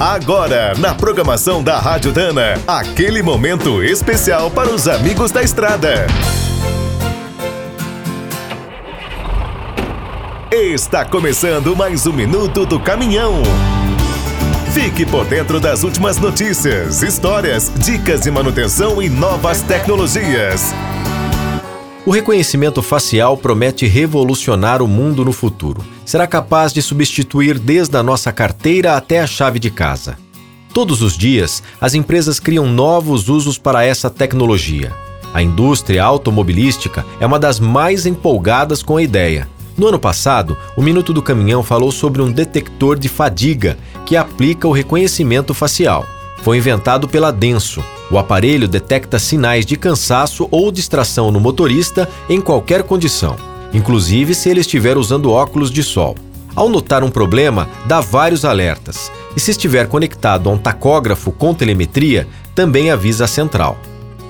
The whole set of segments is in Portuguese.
Agora, na programação da Rádio Dana, aquele momento especial para os amigos da estrada. Está começando mais um minuto do caminhão. Fique por dentro das últimas notícias, histórias, dicas de manutenção e novas tecnologias. O reconhecimento facial promete revolucionar o mundo no futuro. Será capaz de substituir desde a nossa carteira até a chave de casa. Todos os dias, as empresas criam novos usos para essa tecnologia. A indústria automobilística é uma das mais empolgadas com a ideia. No ano passado, o Minuto do Caminhão falou sobre um detector de fadiga que aplica o reconhecimento facial. Foi inventado pela Denso, o aparelho detecta sinais de cansaço ou distração no motorista em qualquer condição, inclusive se ele estiver usando óculos de sol. Ao notar um problema, dá vários alertas, e se estiver conectado a um tacógrafo com telemetria, também avisa a central.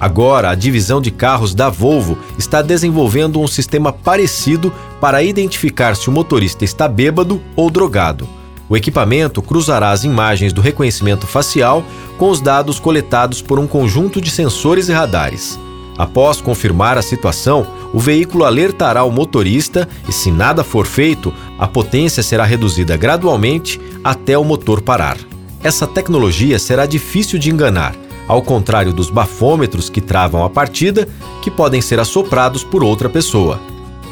Agora, a divisão de carros da Volvo está desenvolvendo um sistema parecido para identificar se o motorista está bêbado ou drogado o equipamento cruzará as imagens do reconhecimento facial com os dados coletados por um conjunto de sensores e radares. Após confirmar a situação, o veículo alertará o motorista e, se nada for feito, a potência será reduzida gradualmente até o motor parar. Essa tecnologia será difícil de enganar, ao contrário dos bafômetros que travam a partida, que podem ser assoprados por outra pessoa.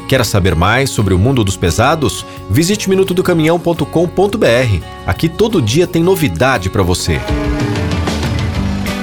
Quer saber mais sobre o mundo dos pesados? Visite minutodocaminhão.com.br. Aqui todo dia tem novidade para você.